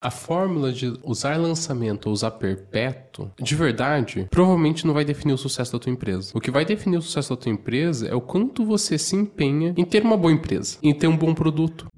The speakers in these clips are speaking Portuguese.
A fórmula de usar lançamento ou usar perpétuo, de verdade, provavelmente não vai definir o sucesso da tua empresa. O que vai definir o sucesso da tua empresa é o quanto você se empenha em ter uma boa empresa, em ter um bom produto.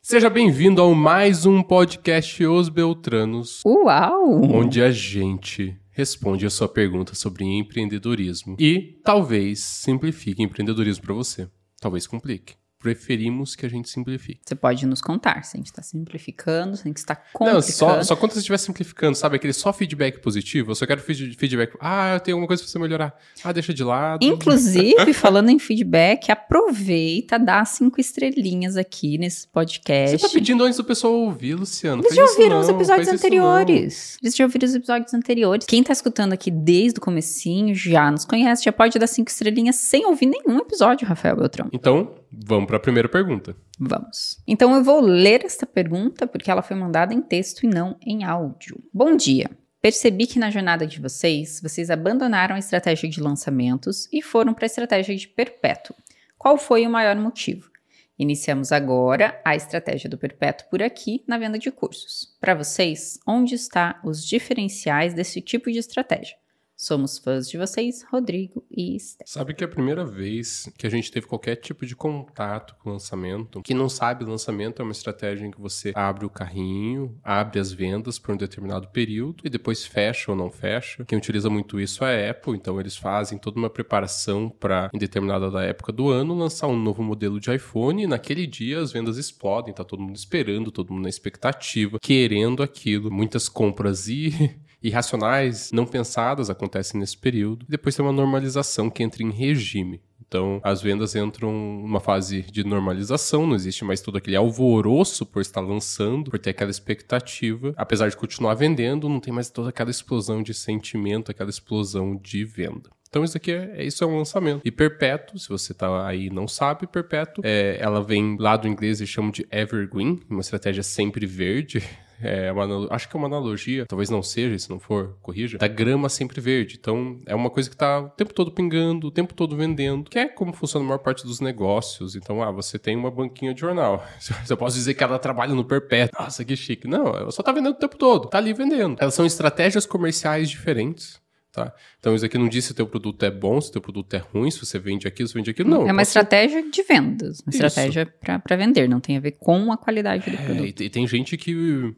Seja bem-vindo ao mais um podcast Os Beltranos. Uau! Onde a gente responde a sua pergunta sobre empreendedorismo e talvez simplifique empreendedorismo para você. Talvez complique preferimos que a gente simplifique. Você pode nos contar se a gente está simplificando, se a gente está complicando. Não, só, só quando você estiver simplificando, sabe? Aquele só feedback positivo. Eu só quero feedback. Ah, eu tenho alguma coisa para você melhorar. Ah, deixa de lado. Inclusive, falando em feedback, aproveita, dá cinco estrelinhas aqui nesse podcast. Você tá pedindo antes do pessoal ouvir, Luciano. Eles já ouviram os episódios anteriores. Eles já ouviram os episódios anteriores. Quem tá escutando aqui desde o comecinho já nos conhece, já pode dar cinco estrelinhas sem ouvir nenhum episódio, Rafael Beltrão. Então, Vamos para a primeira pergunta. Vamos. Então eu vou ler esta pergunta porque ela foi mandada em texto e não em áudio. Bom dia. Percebi que na jornada de vocês, vocês abandonaram a estratégia de lançamentos e foram para a estratégia de perpétuo. Qual foi o maior motivo? Iniciamos agora a estratégia do perpétuo por aqui na venda de cursos. Para vocês, onde está os diferenciais desse tipo de estratégia? Somos fãs de vocês, Rodrigo e Esther. Sabe que é a primeira vez que a gente teve qualquer tipo de contato com o lançamento. Quem não sabe, lançamento é uma estratégia em que você abre o carrinho, abre as vendas por um determinado período e depois fecha ou não fecha. Quem utiliza muito isso é a Apple, então eles fazem toda uma preparação para, em determinada da época do ano, lançar um novo modelo de iPhone e naquele dia as vendas explodem, tá todo mundo esperando, todo mundo na expectativa, querendo aquilo. Muitas compras e irracionais, não pensadas acontecem nesse período. Depois tem uma normalização que entra em regime. Então, as vendas entram numa fase de normalização, não existe mais todo aquele alvoroço por estar lançando, por ter aquela expectativa. Apesar de continuar vendendo, não tem mais toda aquela explosão de sentimento, aquela explosão de venda. Então isso aqui é, é, isso é um lançamento. E perpétuo, se você tá aí e não sabe, perpétuo, é, ela vem lá do inglês e chamam de evergreen, uma estratégia sempre verde. É uma, acho que é uma analogia, talvez não seja, se não for, corrija, da grama sempre verde. Então, é uma coisa que está o tempo todo pingando, o tempo todo vendendo, que é como funciona a maior parte dos negócios. Então, ah, você tem uma banquinha de jornal. Eu posso dizer que ela trabalha no perpétuo. Nossa, que chique. Não, ela só está vendendo o tempo todo, tá ali vendendo. Elas são estratégias comerciais diferentes. Tá? Então, isso aqui não diz se o teu produto é bom, se o teu produto é ruim, se você vende aquilo, se vende aquilo. Não. É uma estratégia ser... de vendas, uma isso. estratégia para vender, não tem a ver com a qualidade do é, produto. E tem gente que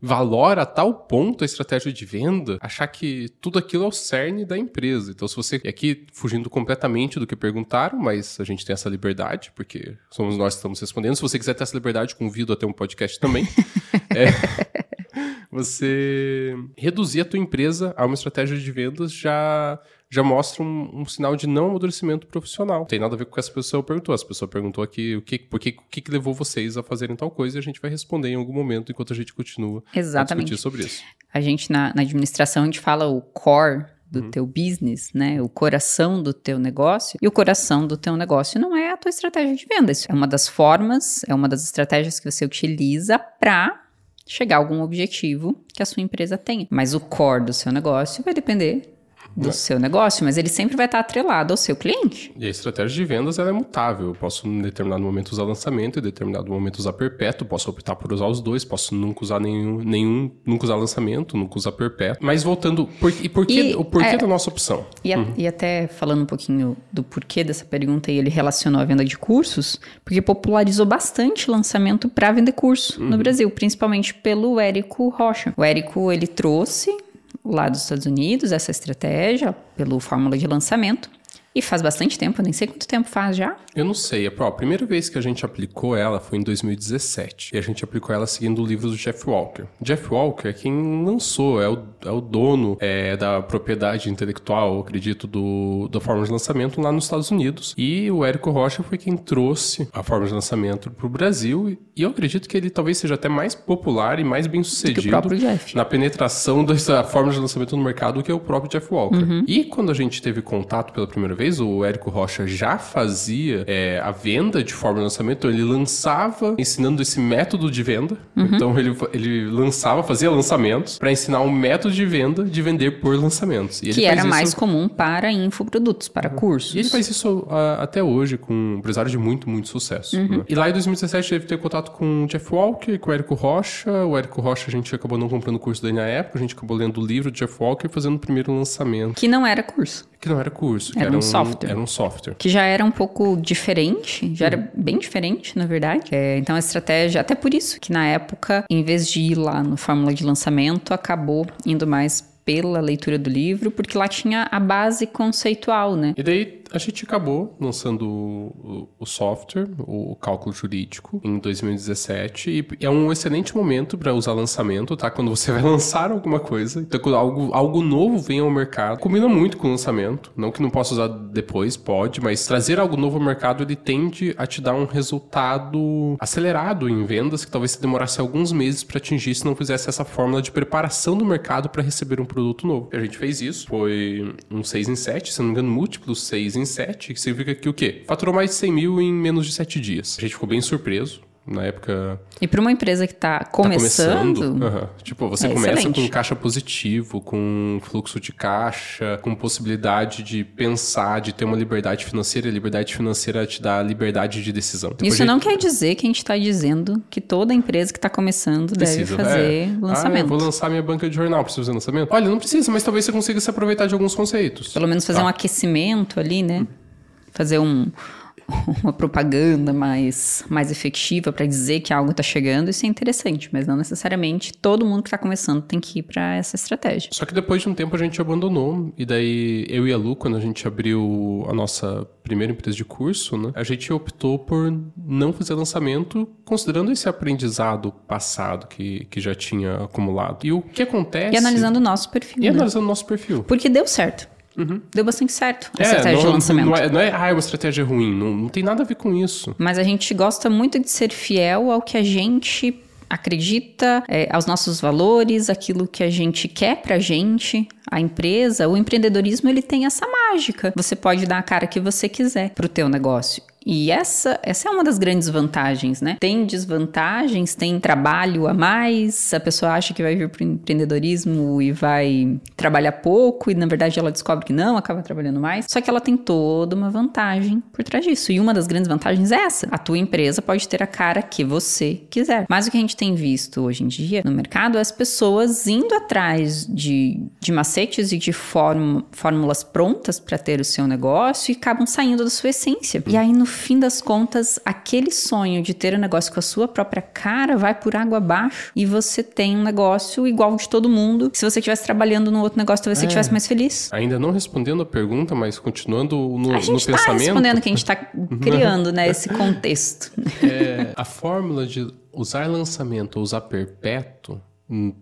valora a tal ponto a estratégia de venda, achar que tudo aquilo é o cerne da empresa. Então, se você. E aqui, fugindo completamente do que perguntaram, mas a gente tem essa liberdade, porque somos nós que estamos respondendo. Se você quiser ter essa liberdade, convido a ter um podcast também. é, você reduzir a tua empresa a uma estratégia de vendas já já mostra um, um, sinal de não amadurecimento profissional. Não tem nada a ver com o que essa pessoa perguntou. Essa pessoa perguntou aqui o que, por que, o que, que levou vocês a fazerem tal coisa e a gente vai responder em algum momento enquanto a gente continua Exatamente. a discutir sobre isso. A gente, na, na administração, a gente fala o core do uhum. teu business, né? O coração do teu negócio. E o coração do teu negócio não é a tua estratégia de venda. Isso é uma das formas, é uma das estratégias que você utiliza para chegar a algum objetivo que a sua empresa tenha. Mas o core do seu negócio vai depender do é. seu negócio, mas ele sempre vai estar atrelado ao seu cliente. E a estratégia de vendas ela é mutável. Eu posso, em determinado momento, usar lançamento, em determinado momento, usar perpétuo, posso optar por usar os dois, posso nunca usar nenhum, nenhum nunca usar lançamento, nunca usar perpétuo. Mas voltando, por, e por que, o porquê é, da nossa opção? E, a, uhum. e até falando um pouquinho do porquê dessa pergunta, e ele relacionou a venda de cursos, porque popularizou bastante lançamento para vender curso uhum. no Brasil, principalmente pelo Érico Rocha. O Érico, ele trouxe lá dos Estados Unidos, essa estratégia, pelo fórmula de lançamento. E faz bastante tempo, nem sei quanto tempo faz já. Eu não sei. A primeira vez que a gente aplicou ela foi em 2017. E a gente aplicou ela seguindo o livro do Jeff Walker. Jeff Walker é quem lançou, é o, é o dono é, da propriedade intelectual, acredito, do, da forma de lançamento lá nos Estados Unidos. E o Érico Rocha foi quem trouxe a forma de lançamento para o Brasil. E eu acredito que ele talvez seja até mais popular e mais bem sucedido na penetração dessa forma de lançamento no mercado do que o próprio Jeff Walker. Uhum. E quando a gente teve contato pela primeira vez, fez, o Érico Rocha já fazia é, a venda de forma de lançamento, ele lançava ensinando esse método de venda. Uhum. Então ele, ele lançava, fazia lançamentos para ensinar um método de venda de vender por lançamentos. que era mais comum para infoprodutos, para uhum. cursos. E ele faz isso uh, até hoje com um empresário de muito, muito sucesso. Uhum. Né? E lá em 2017 ele teve contato com o Jeff Walker, com o Érico Rocha. O Érico Rocha a gente acabou não comprando o curso dele na época, a gente acabou lendo o livro do Jeff Walker e fazendo o primeiro lançamento. Que não era curso. Que não era curso, era, era um, um, software. Era um software. Que já era um pouco diferente, já era bem diferente, na verdade. É, então a estratégia, até por isso que na época, em vez de ir lá no fórmula de lançamento, acabou indo mais pela leitura do livro, porque lá tinha a base conceitual, né? E daí a gente acabou lançando o, o software, o, cálculo jurídico, em 2017. E é um excelente momento para usar lançamento, tá? Quando você vai lançar alguma coisa. Então, quando algo, algo novo vem ao mercado, combina muito com o lançamento. Não que não possa usar depois, pode, mas trazer algo novo ao mercado, ele tende a te dar um resultado acelerado em vendas, que talvez você demorasse alguns meses para atingir se não fizesse essa fórmula de preparação do mercado para receber um produto novo. E a gente fez isso, foi um 6 em 7, se não me engano, múltiplos 6 em 7, que significa que o quê? Faturou mais de 100 mil em menos de 7 dias. A gente ficou bem surpreso na época. E para uma empresa que está começando. Tá começando uhum. Tipo, você é começa excelente. com caixa positivo, com fluxo de caixa, com possibilidade de pensar, de ter uma liberdade financeira. A liberdade financeira te dá liberdade de decisão. Depois Isso não quer dizer que a gente está dizendo que toda empresa que está começando precisa, deve fazer é. lançamento. Ah, vou lançar minha banca de jornal, preciso fazer lançamento? Olha, não precisa, mas talvez você consiga se aproveitar de alguns conceitos. Pelo menos fazer tá. um aquecimento ali, né? Fazer um uma propaganda mais, mais efetiva para dizer que algo está chegando, isso é interessante, mas não necessariamente todo mundo que está começando tem que ir para essa estratégia. Só que depois de um tempo a gente abandonou, e daí eu e a Lu, quando a gente abriu a nossa primeira empresa de curso, né, a gente optou por não fazer lançamento, considerando esse aprendizado passado que, que já tinha acumulado. E o que acontece. E analisando o nosso perfil. E né? analisando o nosso perfil. Porque deu certo. Uhum. Deu bastante certo a é, estratégia não, de lançamento. Não é, não é, ah, é uma estratégia ruim. Não, não tem nada a ver com isso. Mas a gente gosta muito de ser fiel ao que a gente acredita, é, aos nossos valores, aquilo que a gente quer pra gente, a empresa, o empreendedorismo ele tem essa mágica. Você pode dar a cara que você quiser pro teu negócio. E essa, essa é uma das grandes vantagens, né? Tem desvantagens, tem trabalho a mais, a pessoa acha que vai vir para o empreendedorismo e vai trabalhar pouco, e na verdade ela descobre que não, acaba trabalhando mais. Só que ela tem toda uma vantagem por trás disso. E uma das grandes vantagens é essa: a tua empresa pode ter a cara que você quiser. Mas o que a gente tem visto hoje em dia no mercado é as pessoas indo atrás de, de macetes e de fórmulas prontas para ter o seu negócio e acabam saindo da sua essência. E aí, no fim das contas, aquele sonho de ter um negócio com a sua própria cara vai por água abaixo e você tem um negócio igual de todo mundo. Se você estivesse trabalhando no outro negócio, talvez é. você estivesse mais feliz. Ainda não respondendo a pergunta, mas continuando no, a gente no tá pensamento. respondendo que a gente está criando, né, esse contexto. É, a fórmula de usar lançamento ou usar perpétuo hum,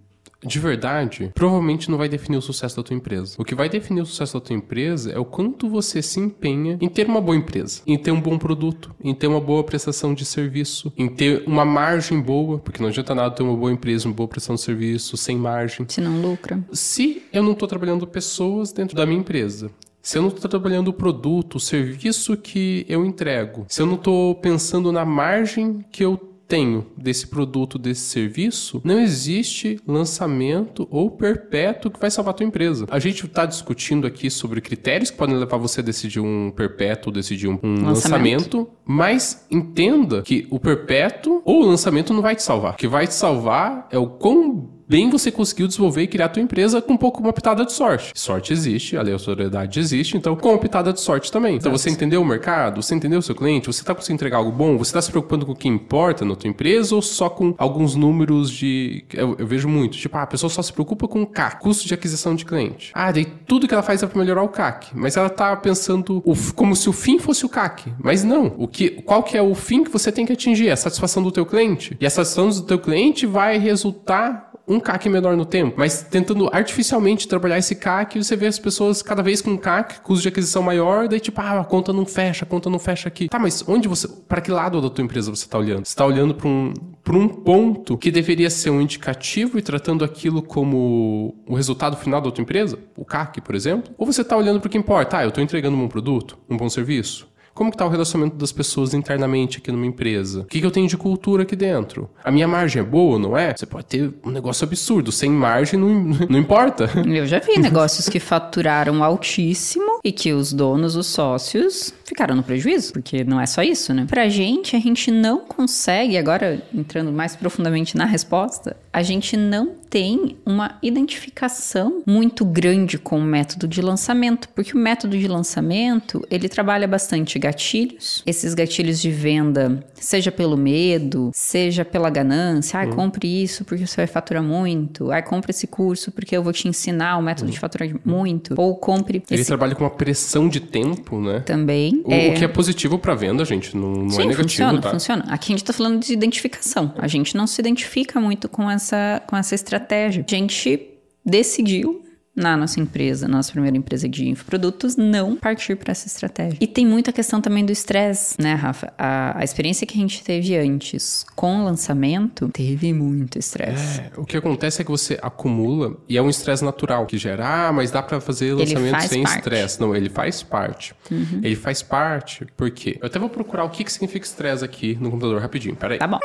de verdade, provavelmente não vai definir o sucesso da tua empresa. O que vai definir o sucesso da tua empresa é o quanto você se empenha em ter uma boa empresa, em ter um bom produto, em ter uma boa prestação de serviço, em ter uma margem boa, porque não adianta nada ter uma boa empresa, uma boa prestação de serviço sem margem. Se não lucra. Se eu não estou trabalhando pessoas dentro da minha empresa, se eu não estou trabalhando o produto, o serviço que eu entrego, se eu não estou pensando na margem que eu tenho desse produto, desse serviço, não existe lançamento ou perpétuo que vai salvar a tua empresa. A gente está discutindo aqui sobre critérios que podem levar você a decidir um perpétuo, decidir um, um lançamento. lançamento, mas entenda que o perpétuo ou o lançamento não vai te salvar. O que vai te salvar é o quão bem você conseguiu desenvolver e criar a tua empresa com um pouco uma pitada de sorte. Sorte existe, a aleatoriedade existe, então com uma pitada de sorte também. Então você entendeu o mercado, você entendeu o seu cliente, você está conseguindo entregar algo bom, você está se preocupando com o que importa na tua empresa ou só com alguns números de... Eu, eu vejo muito, tipo, ah, a pessoa só se preocupa com o CAC, custo de aquisição de cliente. Ah, daí tudo que ela faz é para melhorar o CAC, mas ela tá pensando o, como se o fim fosse o CAC. Mas não, o que, qual que é o fim que você tem que atingir? É a satisfação do teu cliente. E a satisfação do teu cliente vai resultar um CAC menor no tempo, mas tentando artificialmente trabalhar esse CAC, você vê as pessoas cada vez com um CAC, custo de aquisição maior, daí tipo, ah, a conta não fecha, a conta não fecha aqui. Tá, mas onde você, para que lado da tua empresa você está olhando? Você está olhando para um, para um ponto que deveria ser um indicativo e tratando aquilo como o resultado final da tua empresa, o CAC, por exemplo, ou você está olhando para o que importa? Ah, eu estou entregando um bom produto, um bom serviço, como que tá o relacionamento das pessoas internamente aqui numa empresa? O que, que eu tenho de cultura aqui dentro? A minha margem é boa, não é? Você pode ter um negócio absurdo. Sem margem não, não importa. Eu já vi negócios que faturaram altíssimo e que os donos, os sócios, ficaram no prejuízo, porque não é só isso, né? Pra gente, a gente não consegue, agora entrando mais profundamente na resposta, a gente não tem uma identificação muito grande com o método de lançamento, porque o método de lançamento, ele trabalha bastante gatilhos. Esses gatilhos de venda, seja pelo medo, seja pela ganância, ah, compre isso porque você vai faturar muito, ah, compre esse curso porque eu vou te ensinar o método de faturar muito, ou compre Ele esse... trabalha com uma pressão de tempo, né? Também. O, é... o que é positivo para venda, gente, não, não Sim, é negativo, funciona, tá? funciona. Aqui a gente tá falando de identificação. A gente não se identifica muito com essa, com essa estratégia. A gente decidiu na nossa empresa, nossa primeira empresa de infoprodutos, não partir para essa estratégia. E tem muita questão também do estresse, né, Rafa? A, a, experiência que a gente teve antes com o lançamento teve muito estresse. É, o que acontece é que você acumula e é um estresse natural que gera, ah, mas dá para fazer lançamento sem estresse. Não, ele faz parte. Uhum. Ele faz parte porque eu até vou procurar o que, que significa estresse aqui no computador rapidinho. Peraí. Tá bom.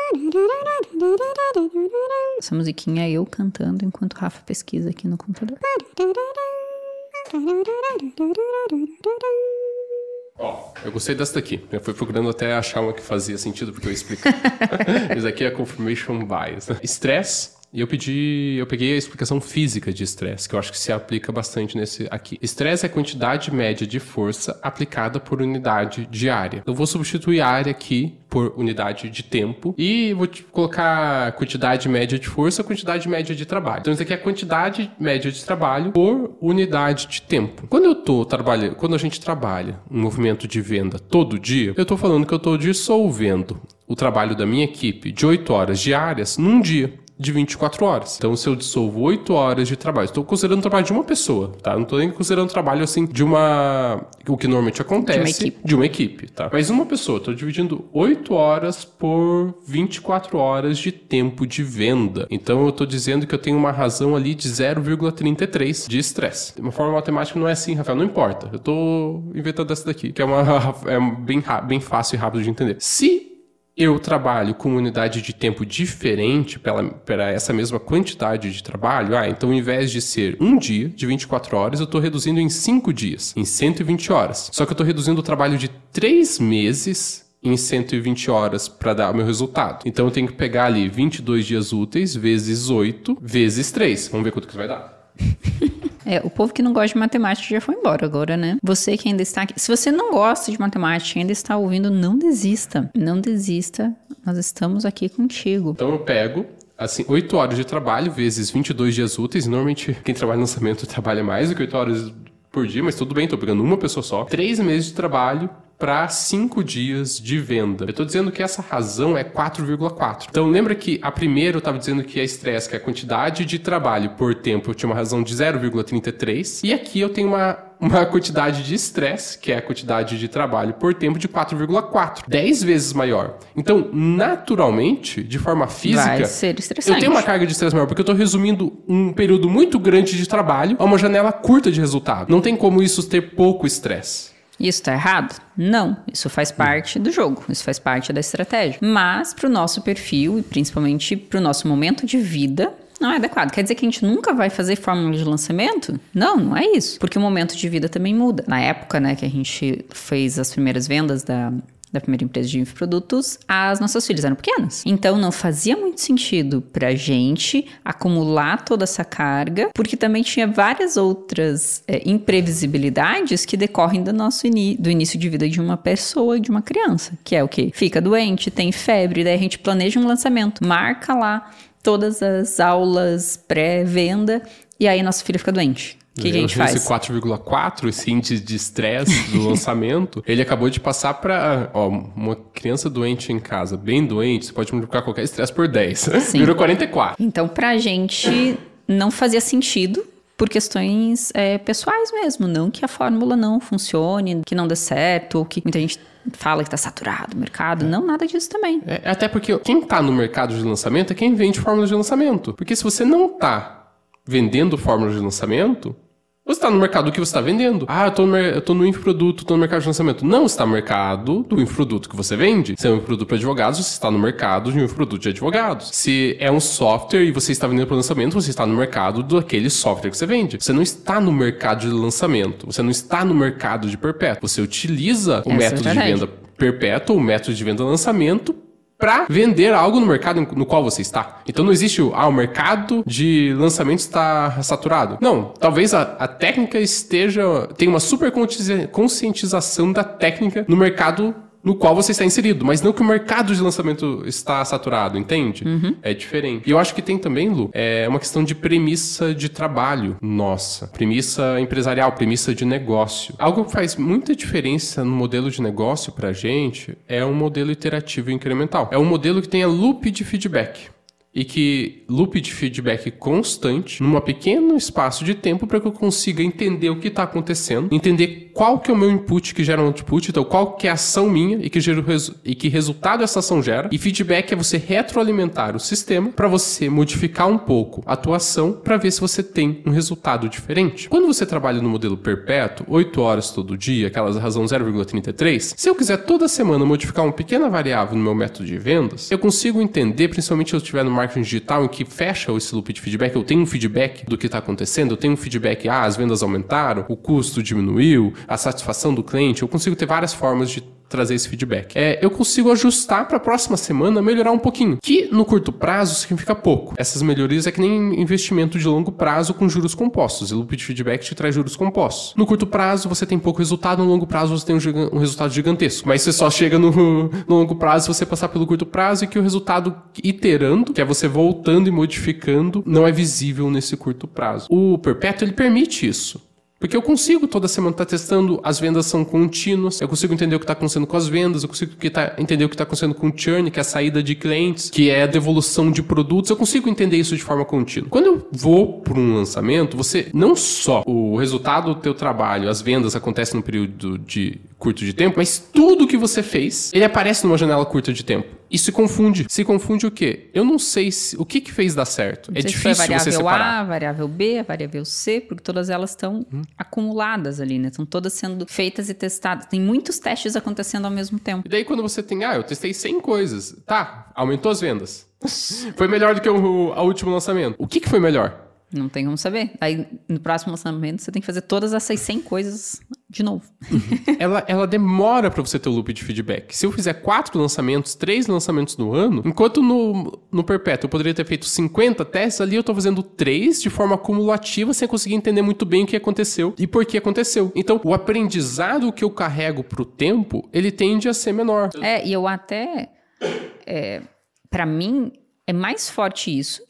Essa musiquinha é eu cantando enquanto o Rafa pesquisa aqui no computador. Ó, oh, eu gostei dessa daqui. Eu fui procurando até achar uma que fazia sentido, porque eu explico. Isso aqui é confirmation bias. Estresse e eu pedi, eu peguei a explicação física de estresse, que eu acho que se aplica bastante nesse aqui. Estresse é a quantidade média de força aplicada por unidade diária. Eu vou substituir área aqui por unidade de tempo e vou colocar quantidade média de força, quantidade média de trabalho. Então isso aqui é a quantidade média de trabalho por unidade de tempo. Quando eu tô trabalhando, quando a gente trabalha um movimento de venda todo dia, eu tô falando que eu tô dissolvendo o trabalho da minha equipe de 8 horas diárias num dia de 24 horas. Então, se eu dissolvo 8 horas de trabalho, estou considerando o trabalho de uma pessoa, tá? Não estou nem considerando o trabalho assim de uma. O que normalmente acontece. De uma equipe. De uma equipe, tá? Mas uma pessoa, estou dividindo 8 horas por 24 horas de tempo de venda. Então, eu estou dizendo que eu tenho uma razão ali de 0,33 de estresse. De uma forma matemática não é assim, Rafael, não importa. Eu estou inventando essa daqui, que é uma é bem, bem fácil e rápido de entender. Se eu trabalho com unidade de tempo diferente para essa mesma quantidade de trabalho, ah, então ao invés de ser um dia de 24 horas, eu estou reduzindo em 5 dias, em 120 horas. Só que eu estou reduzindo o trabalho de 3 meses em 120 horas para dar o meu resultado. Então eu tenho que pegar ali 22 dias úteis vezes 8 vezes 3. Vamos ver quanto que isso vai dar. É, o povo que não gosta de matemática já foi embora agora, né? Você que ainda está aqui. Se você não gosta de matemática e ainda está ouvindo, não desista. Não desista. Nós estamos aqui contigo. Então eu pego assim, 8 horas de trabalho vezes 22 dias úteis. Normalmente, quem trabalha no lançamento trabalha mais do que 8 horas por dia, mas tudo bem, tô pegando uma pessoa só. 3 meses de trabalho para 5 dias de venda. Eu estou dizendo que essa razão é 4,4. Então lembra que a primeira eu estava dizendo que é estresse, que é a quantidade de trabalho por tempo, eu tinha uma razão de 0,33. E aqui eu tenho uma uma quantidade de estresse, que é a quantidade de trabalho por tempo de 4,4, 10 vezes maior. Então, naturalmente, de forma física, Vai ser estressante. eu tenho uma carga de estresse maior, porque eu estou resumindo um período muito grande de trabalho a uma janela curta de resultado. Não tem como isso ter pouco estresse. Isso está errado? Não, isso faz parte do jogo, isso faz parte da estratégia. Mas para o nosso perfil e principalmente para o nosso momento de vida, não é adequado. Quer dizer que a gente nunca vai fazer fórmula de lançamento? Não, não é isso. Porque o momento de vida também muda. Na época, né, que a gente fez as primeiras vendas da, da primeira empresa de infoprodutos, as nossas filhas eram pequenas. Então não fazia muito sentido pra gente acumular toda essa carga, porque também tinha várias outras é, imprevisibilidades que decorrem do nosso do início de vida de uma pessoa de uma criança, que é o que? Fica doente, tem febre, daí a gente planeja um lançamento, marca lá todas as aulas pré-venda e aí nossa filha fica doente. O que, que, a gente faz? Esse 4,4, esse índice de estresse do lançamento, ele acabou de passar para uma criança doente em casa, bem doente, você pode multiplicar qualquer estresse por 10. Sim. Virou 44. Então, pra gente, não fazia sentido por questões é, pessoais mesmo, não que a fórmula não funcione, que não dê certo, ou que muita gente fala que está saturado o mercado. Não, nada disso também. É, até porque quem está no mercado de lançamento é quem vende fórmulas de lançamento. Porque se você não está vendendo fórmulas de lançamento, você está no mercado do que você está vendendo. Ah, eu tô, no, eu tô no infoproduto, tô no mercado de lançamento. Não, está no mercado do infoproduto que você vende. Se é um infoproduto para advogados, você está no mercado de um infoproduto de advogados. Se é um software e você está vendendo para lançamento, você está no mercado daquele software que você vende. Você não está no mercado de lançamento. Você não está no mercado de perpétuo. Você utiliza o Essa é método é de venda perpétuo, o método de venda lançamento para vender algo no mercado no qual você está. Então não existe o, ah, o mercado de lançamento está saturado. Não, talvez a, a técnica esteja, tenha uma super conscientização da técnica no mercado no qual você está inserido, mas não que o mercado de lançamento está saturado, entende? Uhum. É diferente. E eu acho que tem também, Lu, é uma questão de premissa de trabalho nossa, premissa empresarial, premissa de negócio. Algo que faz muita diferença no modelo de negócio pra gente é um modelo iterativo e incremental. É um modelo que tem a loop de feedback e que loop de feedback constante num pequeno espaço de tempo para que eu consiga entender o que está acontecendo, entender qual que é o meu input que gera um output, então qual que é a ação minha e que, gera e que resultado essa ação gera. E feedback é você retroalimentar o sistema para você modificar um pouco a tua ação para ver se você tem um resultado diferente. Quando você trabalha no modelo perpétuo, 8 horas todo dia, aquela razão 0,33, se eu quiser toda semana modificar uma pequena variável no meu método de vendas, eu consigo entender, principalmente se eu estiver no marketing digital em que fecha esse loop de feedback, eu tenho um feedback do que está acontecendo, eu tenho um feedback, ah, as vendas aumentaram, o custo diminuiu, a satisfação do cliente, eu consigo ter várias formas de trazer esse feedback. É, eu consigo ajustar para a próxima semana melhorar um pouquinho, que no curto prazo significa pouco. Essas melhorias é que nem investimento de longo prazo com juros compostos. E loop de feedback te traz juros compostos. No curto prazo você tem pouco resultado, no longo prazo você tem um, um resultado gigantesco. Mas você só chega no, no longo prazo você passar pelo curto prazo e que o resultado iterando, que é você voltando e modificando, não é visível nesse curto prazo. O perpétuo ele permite isso. Porque eu consigo toda semana estar tá testando, as vendas são contínuas, eu consigo entender o que está acontecendo com as vendas, eu consigo tá, entender o que está acontecendo com o churn, que é a saída de clientes, que é a devolução de produtos, eu consigo entender isso de forma contínua. Quando eu vou para um lançamento, você não só o resultado do teu trabalho, as vendas acontecem num período de curto de tempo, mas tudo que você fez, ele aparece numa janela curta de tempo. E se confunde. Se confunde o quê? Eu não sei se, o que que fez dar certo. Não é difícil se você separar. A, variável B, variável C, porque todas elas estão hum. acumuladas ali, né? Estão todas sendo feitas e testadas. Tem muitos testes acontecendo ao mesmo tempo. E daí quando você tem, ah, eu testei 100 coisas. Tá, aumentou as vendas. foi melhor do que o, o último lançamento. O que que foi melhor? Não tem como saber. Aí, no próximo lançamento, você tem que fazer todas essas 100 coisas de novo. ela, ela demora para você ter o loop de feedback. Se eu fizer quatro lançamentos, três lançamentos no ano, enquanto no, no Perpétuo eu poderia ter feito 50 testes, ali eu tô fazendo três de forma acumulativa sem conseguir entender muito bem o que aconteceu e por que aconteceu. Então, o aprendizado que eu carrego pro tempo, ele tende a ser menor. É, e eu até... É, para mim, é mais forte isso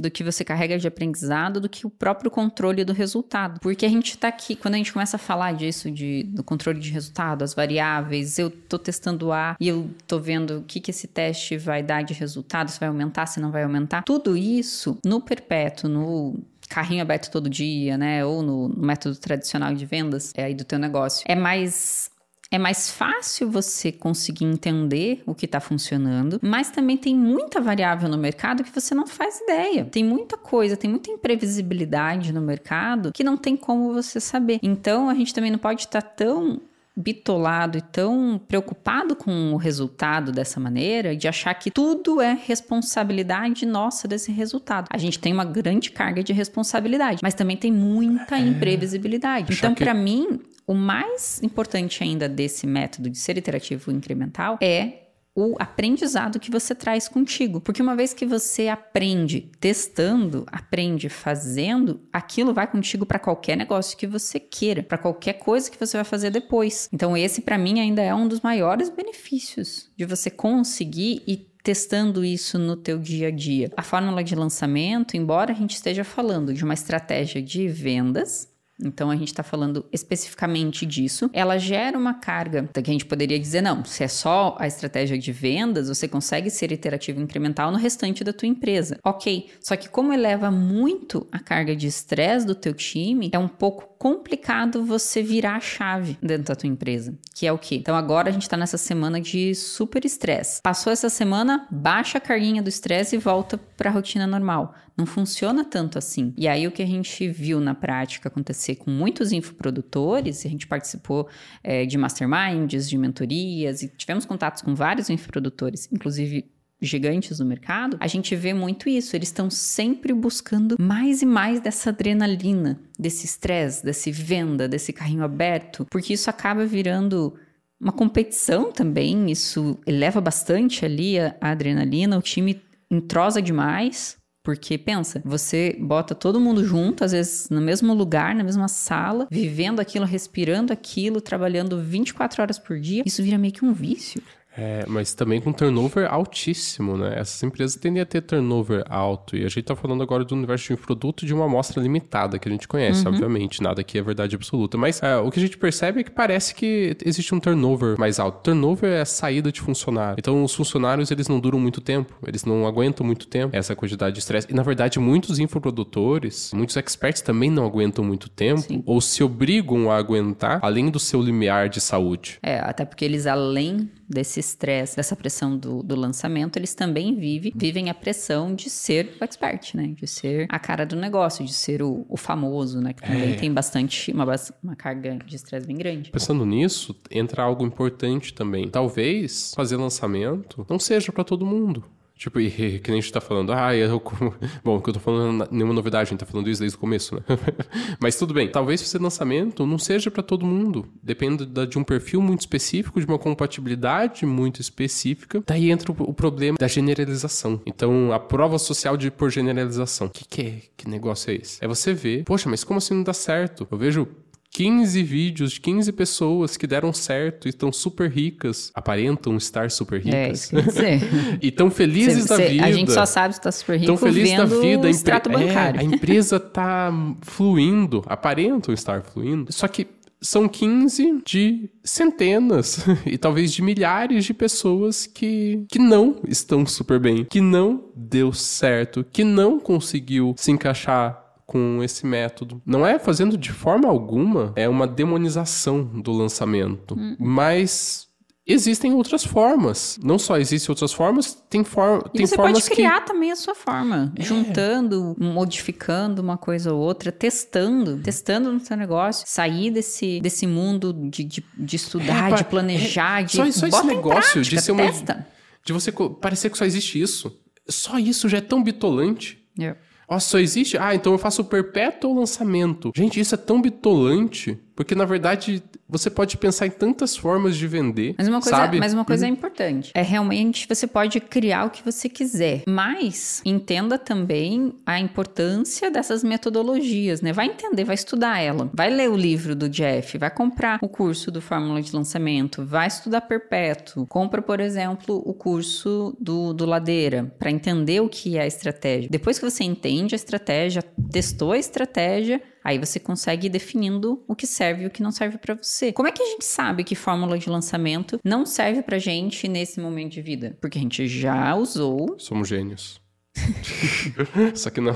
do que você carrega de aprendizado do que o próprio controle do resultado. Porque a gente está aqui, quando a gente começa a falar disso, de, do controle de resultado, as variáveis, eu estou testando A e eu estou vendo o que, que esse teste vai dar de resultado, se vai aumentar, se não vai aumentar. Tudo isso no perpétuo, no carrinho aberto todo dia, né? Ou no, no método tradicional de vendas é aí do teu negócio. É mais é mais fácil você conseguir entender o que está funcionando, mas também tem muita variável no mercado que você não faz ideia. Tem muita coisa, tem muita imprevisibilidade no mercado que não tem como você saber. Então a gente também não pode estar tá tão bitolado e tão preocupado com o resultado dessa maneira, de achar que tudo é responsabilidade nossa desse resultado. A gente tem uma grande carga de responsabilidade, mas também tem muita é. imprevisibilidade. Então, que... para mim, o mais importante ainda desse método de ser iterativo incremental é o aprendizado que você traz contigo. Porque uma vez que você aprende testando, aprende fazendo, aquilo vai contigo para qualquer negócio que você queira, para qualquer coisa que você vai fazer depois. Então, esse para mim ainda é um dos maiores benefícios de você conseguir e testando isso no teu dia a dia. A fórmula de lançamento, embora a gente esteja falando de uma estratégia de vendas, Então a gente está falando especificamente disso. Ela gera uma carga que a gente poderia dizer, não, se é só a estratégia de vendas, você consegue ser iterativo incremental no restante da tua empresa. Ok, só que como eleva muito a carga de estresse do teu time, é um pouco complicado você virar a chave dentro da tua empresa, que é o quê? Então agora a gente está nessa semana de super estresse. Passou essa semana, baixa a carguinha do estresse e volta para a rotina normal. Não funciona tanto assim. E aí o que a gente viu na prática acontecer com muitos infoprodutores, a gente participou é, de masterminds, de mentorias e tivemos contatos com vários infoprodutores, inclusive gigantes no mercado, a gente vê muito isso. Eles estão sempre buscando mais e mais dessa adrenalina, desse estresse, desse venda, desse carrinho aberto, porque isso acaba virando uma competição também. Isso eleva bastante ali a, a adrenalina, o time entrosa demais. Porque pensa, você bota todo mundo junto, às vezes no mesmo lugar, na mesma sala, vivendo aquilo, respirando aquilo, trabalhando 24 horas por dia, isso vira meio que um vício. É, mas também com turnover altíssimo, né? Essas empresas tendem a ter turnover alto. E a gente tá falando agora do universo de um produto de uma amostra limitada, que a gente conhece, uhum. obviamente. Nada aqui é verdade absoluta. Mas é, o que a gente percebe é que parece que existe um turnover mais alto. Turnover é a saída de funcionário. Então, os funcionários, eles não duram muito tempo. Eles não aguentam muito tempo essa quantidade de estresse. E, na verdade, muitos infoprodutores, muitos experts também não aguentam muito tempo. Sim. Ou se obrigam a aguentar, além do seu limiar de saúde. É, até porque eles, além desse estresse, dessa pressão do, do lançamento, eles também vivem, vivem a pressão de ser o expert, né? De ser a cara do negócio, de ser o, o famoso, né? Que também é. tem bastante, uma, uma carga de estresse bem grande. Pensando nisso, entra algo importante também. Talvez fazer lançamento não seja para todo mundo. Tipo, e, que nem a gente tá falando, ah, eu. Bom, que eu tô falando nenhuma novidade, a gente tá falando isso desde o começo, né? Mas tudo bem. Talvez esse lançamento não seja para todo mundo. Depende de um perfil muito específico, de uma compatibilidade muito específica. Daí entra o, problema da generalização. Então, a prova social de por generalização. O que, que é? Que negócio é esse? É você ver, poxa, mas como assim não dá certo? Eu vejo 15 vídeos de 15 pessoas que deram certo e estão super ricas, aparentam estar super ricas. É, isso quer dizer. e estão felizes cê, da vida. A gente só sabe se está super rico tão feliz da vida. o extrato bancário. É, a empresa está fluindo, aparentam estar fluindo. Só que são 15 de centenas e talvez de milhares de pessoas que, que não estão super bem, que não deu certo, que não conseguiu se encaixar com esse método. Não é fazendo de forma alguma é uma demonização do lançamento, hum. mas existem outras formas. Não só existem outras formas, tem, for e tem você formas pode criar que... também a sua forma, é. juntando, modificando uma coisa ou outra, testando, testando no seu negócio, sair desse, desse mundo de, de, de estudar, é, de planejar, é, de só, só esse negócio prática, de ser uma testa. de você parecer que só existe isso. Só isso já é tão bitolante. Yeah. Ó, só existe? Ah, então eu faço perpétuo lançamento. Gente, isso é tão bitolante. Porque, na verdade, você pode pensar em tantas formas de vender. Mas uma coisa, sabe? Mas uma coisa uhum. é importante. É realmente você pode criar o que você quiser. Mas entenda também a importância dessas metodologias, né? Vai entender, vai estudar ela. Vai ler o livro do Jeff, vai comprar o curso do Fórmula de Lançamento, vai estudar perpétuo. Compra, por exemplo, o curso do, do Ladeira, para entender o que é a estratégia. Depois que você entende a estratégia, testou a estratégia, Aí você consegue ir definindo o que serve e o que não serve para você. Como é que a gente sabe que fórmula de lançamento não serve pra gente nesse momento de vida? Porque a gente já usou. Somos gênios. Só que não.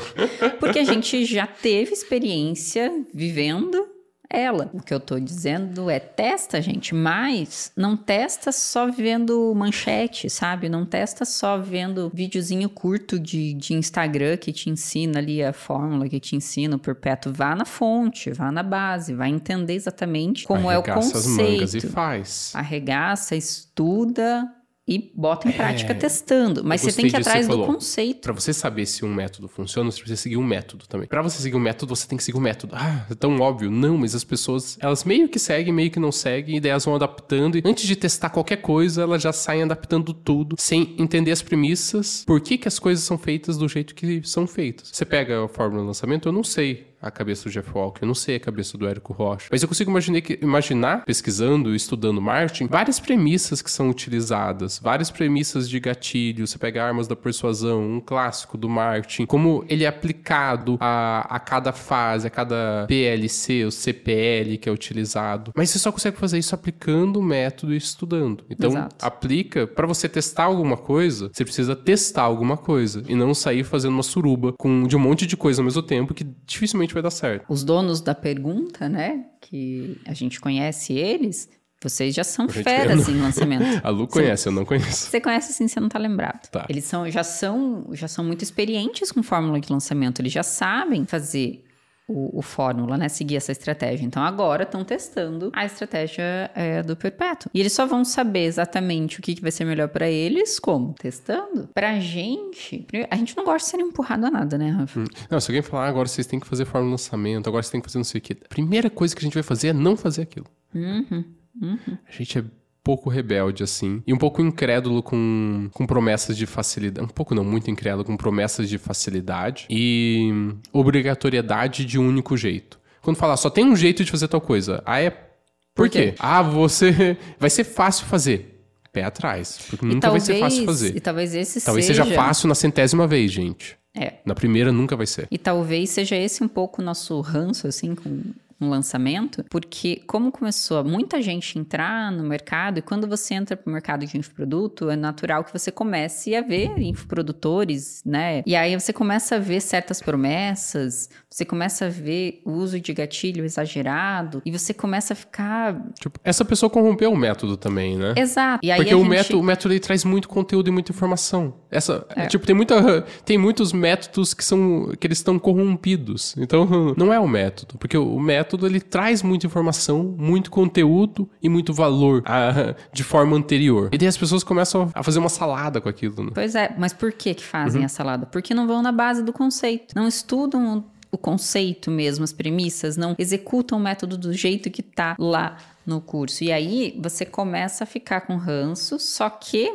Porque a gente já teve experiência vivendo ela. O que eu tô dizendo é testa, gente, mas não testa só vendo manchete, sabe? Não testa só vendo videozinho curto de, de Instagram que te ensina ali a fórmula, que te ensina o perpétuo. Vá na fonte, vá na base, vai entender exatamente como Arregaça é o conceito. As mangas e faz. Arregaça, estuda, e bota em prática é, testando. Mas você tem que ir atrás do conceito. Para você saber se um método funciona, você precisa seguir um método também. Para você seguir um método, você tem que seguir um método. Ah, é tão óbvio. Não, mas as pessoas, elas meio que seguem, meio que não seguem, e daí elas vão adaptando. E antes de testar qualquer coisa, elas já saem adaptando tudo, sem entender as premissas, por que, que as coisas são feitas do jeito que são feitas. Você pega a fórmula de lançamento, eu não sei a cabeça do Jeff Walker, eu não sei a cabeça do Érico Rocha. Mas eu consigo imaginar, que, imaginar pesquisando, estudando marketing, várias premissas que são utilizadas, várias premissas de gatilho. Você pega armas da persuasão, um clássico do marketing, como ele é aplicado a, a cada fase, a cada PLC, o CPL que é utilizado. Mas você só consegue fazer isso aplicando o método e estudando. Então, Exato. aplica para você testar alguma coisa, você precisa testar alguma coisa e não sair fazendo uma suruba com de um monte de coisa ao mesmo tempo que dificilmente vai dar certo. Os donos da pergunta, né? Que a gente conhece eles, vocês já são feras eu em lançamento. A Lu conhece, eu não conheço. Você conhece sim, você não tá lembrado. Tá. Eles são, já, são, já são muito experientes com fórmula de lançamento. Eles já sabem fazer o, o fórmula, né? Seguir essa estratégia. Então agora estão testando a estratégia é, do perpétuo. E eles só vão saber exatamente o que, que vai ser melhor pra eles, como? Testando. Pra gente, a gente não gosta de ser empurrado a nada, né, Rafa? Hum. Não, se alguém falar, ah, agora vocês têm que fazer forma de lançamento, agora vocês têm que fazer não sei o quê. A primeira coisa que a gente vai fazer é não fazer aquilo. Uhum. A gente é pouco rebelde, assim. E um pouco incrédulo com, com promessas de facilidade. Um pouco não, muito incrédulo com promessas de facilidade e obrigatoriedade de um único jeito. Quando falar, só tem um jeito de fazer tal coisa. Ah, é. Por, Por quê? quê? Ah, você. Vai ser fácil fazer. Pé atrás. Porque nunca vai ser fácil E fazer. talvez esse Talvez seja... seja fácil na centésima vez, gente. É. Na primeira nunca vai ser. E talvez seja esse um pouco o nosso ranço, assim, com um lançamento, porque como começou muita gente entrar no mercado, e quando você entra pro mercado de infoproduto, é natural que você comece a ver infoprodutores, né? E aí você começa a ver certas promessas, você começa a ver o uso de gatilho exagerado, e você começa a ficar... Tipo, essa pessoa corrompeu o método também, né? Exato. Porque o, gente... método, o método ele traz muito conteúdo e muita informação. Essa, tipo, tem muita, tem muitos métodos que são que eles estão corrompidos. Então, não é o método, porque o, o método ele traz muita informação, muito conteúdo e muito valor ah, de forma anterior. E daí as pessoas começam a fazer uma salada com aquilo. Né? Pois é, mas por que que fazem Uhum. a salada? Porque não vão na base do conceito. Não estudam o- o conceito mesmo, as premissas, não executam o método do jeito que tá lá no curso. E aí você começa a ficar com ranço, só que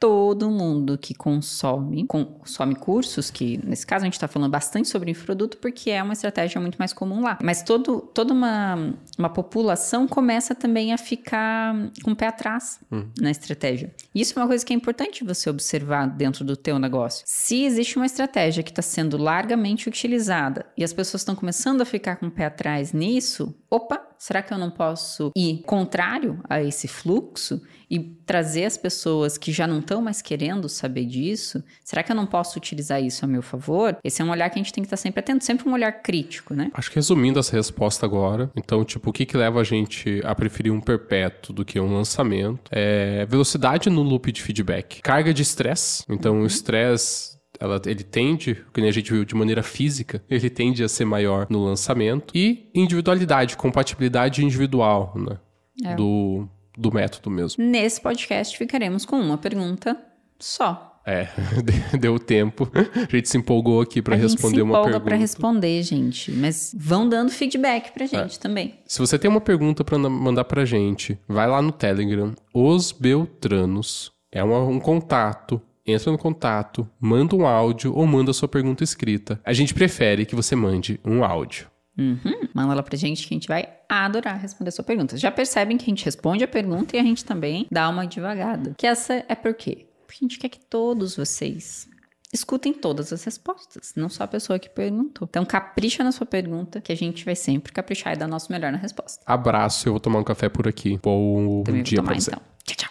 todo mundo que consome, consome cursos, que nesse caso a gente está falando bastante sobre infoproduto porque é uma estratégia muito mais comum lá. Mas todo, toda uma, uma população começa também a ficar com o pé atrás na estratégia. Isso é uma coisa que é importante você observar dentro do teu negócio. Se existe uma estratégia que está sendo largamente utilizada e as pessoas estão começando a ficar com o pé atrás nisso, opa, será que eu não posso ir contrário a esse fluxo e trazer as pessoas que já não estão mais querendo saber disso? Será que eu não posso utilizar isso a meu favor? Esse é um olhar que a gente tem que estar sempre atento, sempre um olhar crítico, né? Acho que resumindo essa resposta agora, então, tipo, o que que leva a gente a preferir um perpétuo do que um lançamento? É velocidade no loop de feedback. Carga de estresse. Então, o estresse ela, ele tende, que a gente viu de maneira física, ele tende a ser maior no lançamento. E individualidade, compatibilidade individual, né? É. Do, do método mesmo. Nesse podcast ficaremos com uma pergunta só. É, deu tempo. A gente se empolgou aqui para a gente responder se uma empolga pergunta. para responder, gente, mas vão dando feedback pra gente também. Se você tem uma pergunta para mandar pra gente, vai lá no Telegram, Os Beltranos. É uma- um contato. Entra no contato, manda um áudio ou manda sua pergunta escrita. A gente prefere que você mande um áudio. Uhum. Manda lá pra gente que a gente vai adorar responder sua pergunta. Já percebem que a gente responde a pergunta e a gente também dá uma devagada. Que essa é por quê? Porque a gente quer que todos vocês escutem todas as respostas, não só a pessoa que perguntou. Então capricha na sua pergunta que a gente vai sempre caprichar e dar nosso melhor na resposta. Abraço, eu vou tomar um café por aqui. Bom Também vou dia tomar pra você. então.